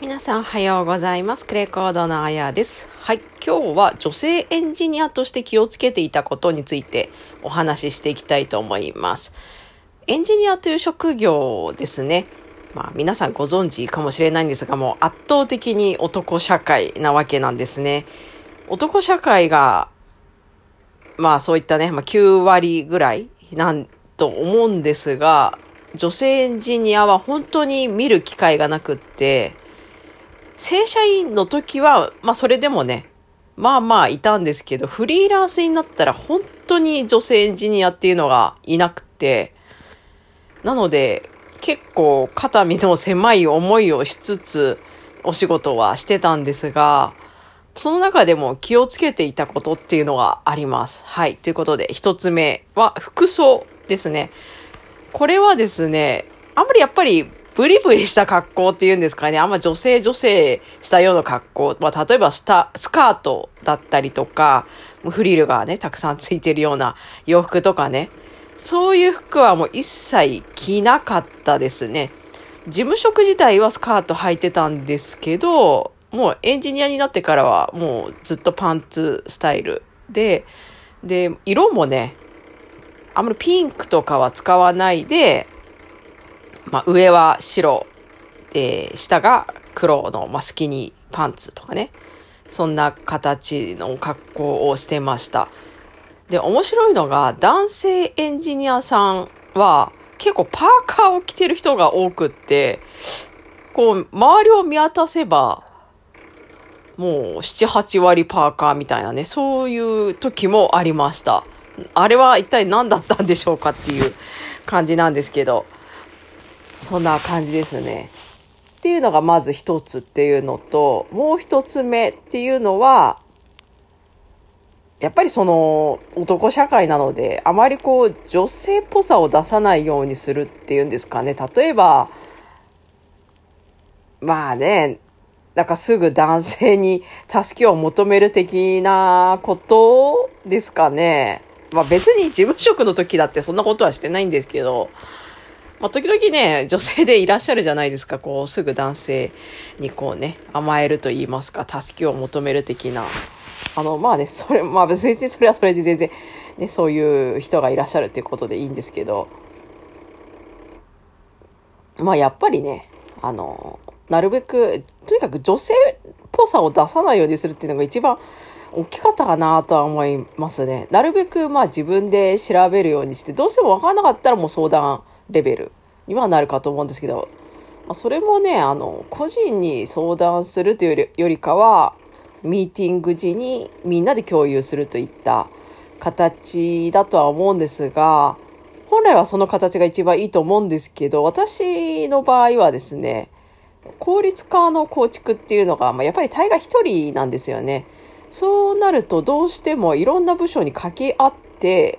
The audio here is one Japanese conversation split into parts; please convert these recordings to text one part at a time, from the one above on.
皆さんおはようございます。クレコードのあやです。はい。今日は女性エンジニアとして気をつけていたことについてお話ししていきたいと思います。エンジニアという職業ですね。まあ皆さんご存知かもしれないんですが、もう圧倒的に男社会なわけなんですね。男社会が、まあそういったね、まあ9割ぐらいなんと思うんですが、女性エンジニアは本当に見る機会がなくって、正社員の時は、まあそれでもね、まあまあいたんですけど、フリーランスになったら本当に女性エンジニアっていうのがいなくて、なので結構肩身の狭い思いをしつつお仕事はしてたんですが、その中でも気をつけていたことっていうのがあります。はい。ということで、一つ目は服装ですね。これはですね、あんまりやっぱりブリブリした格好っていうんですかね。あんま女性女性したような格好。まあ、例えばスタ、スカートだったりとか、フリルがね、たくさんついてるような洋服とかね。そういう服はもう一切着なかったですね。事務職自体はスカート履いてたんですけど、もうエンジニアになってからはもうずっとパンツスタイルで、で、色もね、あんまりピンクとかは使わないで、まあ、上は白、えー、下が黒の、まあ、スキニーパンツとかね。そんな形の格好をしてました。で、面白いのが、男性エンジニアさんは結構パーカーを着てる人が多くって、こう、周りを見渡せば、もう7、8割パーカーみたいなね、そういう時もありました。あれは一体何だったんでしょうかっていう感じなんですけど、そんな感じですね。っていうのがまず一つっていうのと、もう一つ目っていうのは、やっぱりその男社会なので、あまりこう女性っぽさを出さないようにするっていうんですかね。例えば、まあね、なんかすぐ男性に 助けを求める的なことですかね。まあ別に事務職の時だってそんなことはしてないんですけど、まあ時々ね、女性でいらっしゃるじゃないですか。こうすぐ男性にこうね、甘えると言いますか、助けを求める的な。あの、まあね、それ、まあ別にそれはそれで全然、ね、そういう人がいらっしゃるっていうことでいいんですけど、まあやっぱりね、あの、なるべく、とにかく女性っぽさを出さないようにするっていうのが一番大きかったかなとは思いますね。なるべくまあ自分で調べるようにして、どうしても分からなかったらもう相談レベルにはなるかと思うんですけど、まあ、それもね、あの、個人に相談するというよりかは、ミーティング時にみんなで共有するといった形だとは思うんですが、本来はその形が一番いいと思うんですけど、私の場合はですね、効率化の構築っていうのが、まあ、やっぱり大概一人なんですよね。そうなるとどうしてもいろんな部署に掛け合って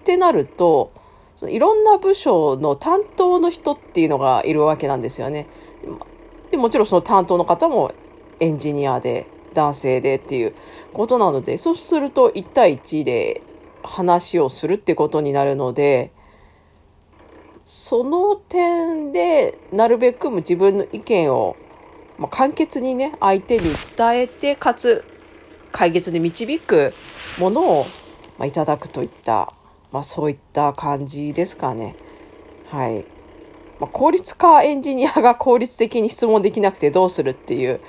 ってなるとそのいろんな部署の担当の人っていうのがいるわけなんですよね。でもちろんその担当の方もエンジニアで男性でっていうことなのでそうすると1対1で話をするってことになるのでその点でなるべく自分の意見を、まあ、簡潔にね相手に伝えてかつ解決に導くものを、まあ、いただくといった、まあ、そういった感じですかね。はい。まあ、効率化エンジニアが 効率的に質問できなくてどうするっていう、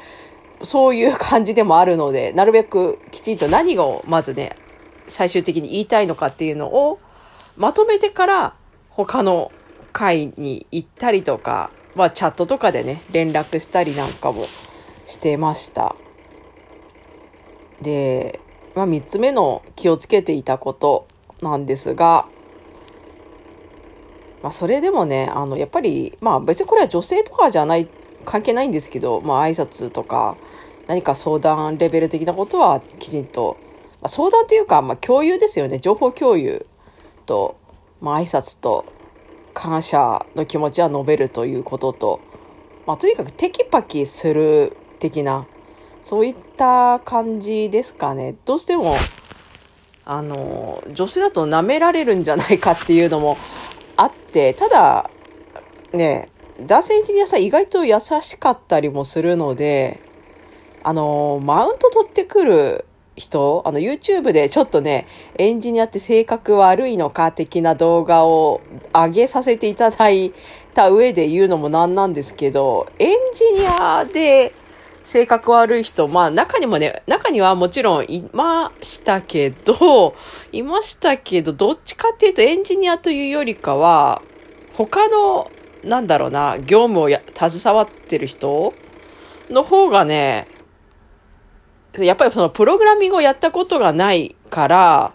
そういう感じでもあるので、なるべくきちんと何をまずね、最終的に言いたいのかっていうのをまとめてから他の会に行ったりとか、まあチャットとかでね、連絡したりなんかもしてました。で、まあ、3つ目の気をつけていたことなんですが、まあ、それでもね、あの、やっぱり、まあ別にこれは女性とかじゃない、関係ないんですけど、まあ挨拶とか、何か相談レベル的なことはきちんと、まあ、相談っていうか、まあ共有ですよね。情報共有と、まあ挨拶と、感謝の気持ちは述べるということと、まあとにかくテキパキする的な、そういった感じですかね。どうしても、あの、女性だと舐められるんじゃないかっていうのもあって、ただ、ね、男性エンジニアさん意外と優しかったりもするので、あの、マウント取ってくる人、あの、YouTube でちょっとね、エンジニアって性格悪いのか的な動画を上げさせていただいた上で言うのもなんなんですけど、エンジニアで性格悪い人、まあ中にもね、中にはもちろんいましたけど、いましたけど、どっちかっていうとエンジニアというよりかは、他の、なんだろうな、業務をや携わってる人の方がね、やっぱりそのプログラミングをやったことがないから、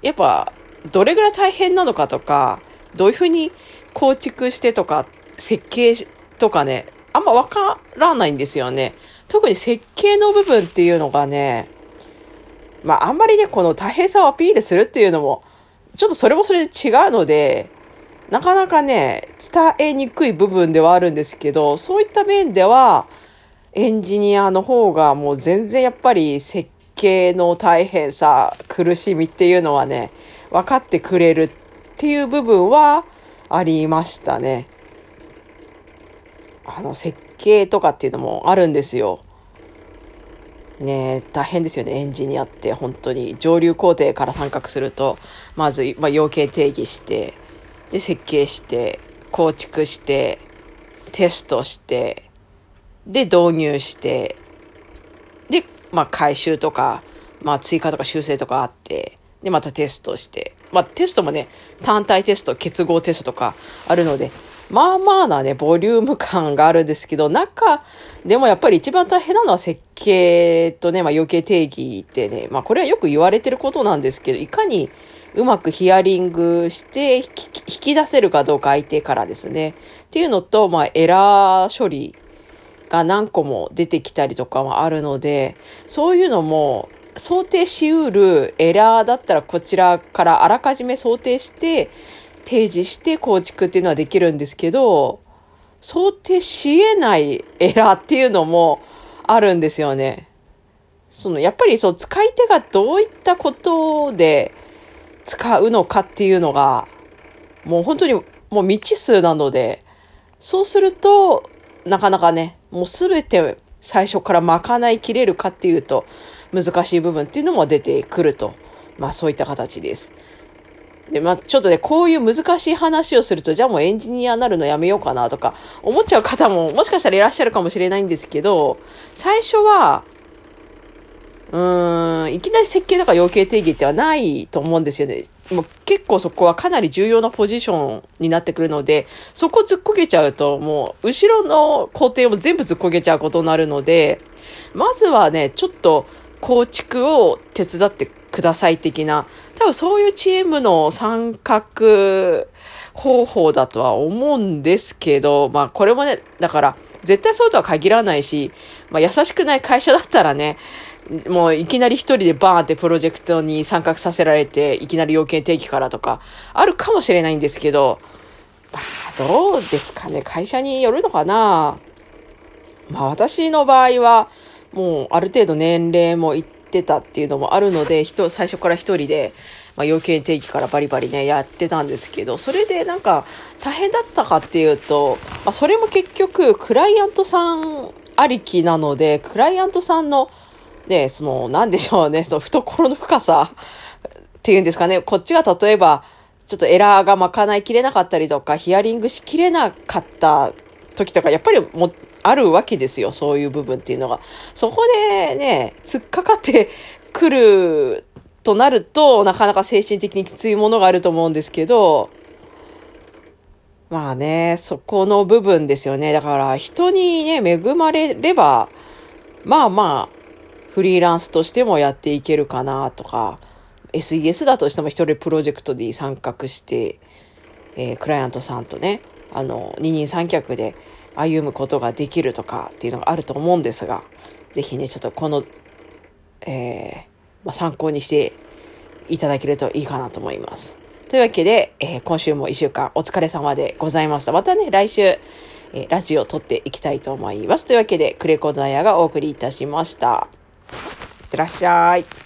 やっぱどれぐらい大変なのかとか、どういうふうに構築してとか、設計とかね、あんまわからないんですよね。特に設計の部分っていうのがね、まああんまりね、この大変さをアピールするっていうのも、ちょっとそれもそれで違うので、なかなかね、伝えにくい部分ではあるんですけど、そういった面では、エンジニアの方がもう全然やっぱり設計の大変さ、苦しみっていうのはね、分かってくれるっていう部分はありましたね。あの、設計とかっていうのもあるんですよ。ね大変ですよね、エンジニアって本当に。上流工程から参画すると、まず、まあ、要件定義して、で、設計して、構築して、テストして、で、導入して、で、まあ、回収とか、まあ、追加とか修正とかあって、で、またテストして、まあ、テストもね、単体テスト、結合テストとかあるので、まあまあなね、ボリューム感があるんですけど、中でもやっぱり一番大変なのは設計とね、まあ余計定義ってね、まあこれはよく言われてることなんですけど、いかにうまくヒアリングして引き出せるかどうか相手からですね。っていうのと、まあエラー処理が何個も出てきたりとかもあるので、そういうのも想定しうるエラーだったらこちらからあらかじめ想定して提示して構築っていうのはできるんですけど、想定し得ないエラーっていうのもあるんですよね。その、やっぱりそう、使い手がどういったことで使うのかっていうのが、もう本当にもう未知数なので、そうすると、なかなかね、もうすべて最初から賄いきれるかっていうと、難しい部分っていうのも出てくると。まあそういった形です。で、まあちょっとね、こういう難しい話をすると、じゃあもうエンジニアになるのやめようかなとか思っちゃう方ももしかしたらいらっしゃるかもしれないんですけど、最初は、うーん、いきなり設計とか要件定義ってはないと思うんですよね。もう結構そこはかなり重要なポジションになってくるので、そこずっこけちゃうと、もう後ろの工程も全部ずっこけちゃうことになるので、まずはね、ちょっと構築を手伝ってください的な、多分そういうチームの参画方法だとは思うんですけど、まあこれもね、だから絶対そうとは限らないし、まあ優しくない会社だったらね、もういきなり一人でバーンってプロジェクトに参画させられて、いきなり要件定義からとか、あるかもしれないんですけど、まあ、どうですかね。会社によるのかなまあ、私の場合は、もうある程度年齢もいってたっていうのもあるので、人、最初から一人で、まあ、要件定義からバリバリね、やってたんですけど、それでなんか大変だったかっていうと、まあ、それも結局、クライアントさんありきなので、クライアントさんので、その、なんでしょうね、その懐の深さっていうんですかね、こっちが例えば、ちょっとエラーが賄いきれなかったりとか、ヒアリングしきれなかった時とか、やっぱりも、あるわけですよ、そういう部分っていうのが。そこでね、突っかかってくるとなると、なかなか精神的にきついものがあると思うんですけど、まあね、そこの部分ですよね。だから人にね、恵まれれば、まあまあ、フリーランスとしてもやっていけるかなとか、SES だとしても一人プロジェクトで参画して、えー、クライアントさんとね、あの、二人三脚で歩むことができるとかっていうのがあると思うんですが、ぜひね、ちょっとこの、えー、まあ、参考にしていただけるといいかなと思います。というわけで、えー、今週も一週間お疲れ様でございました。またね、来週、えー、ラジオを撮っていきたいと思います。というわけで、クレコードナヤがお送りいたしました。いってらっしゃい。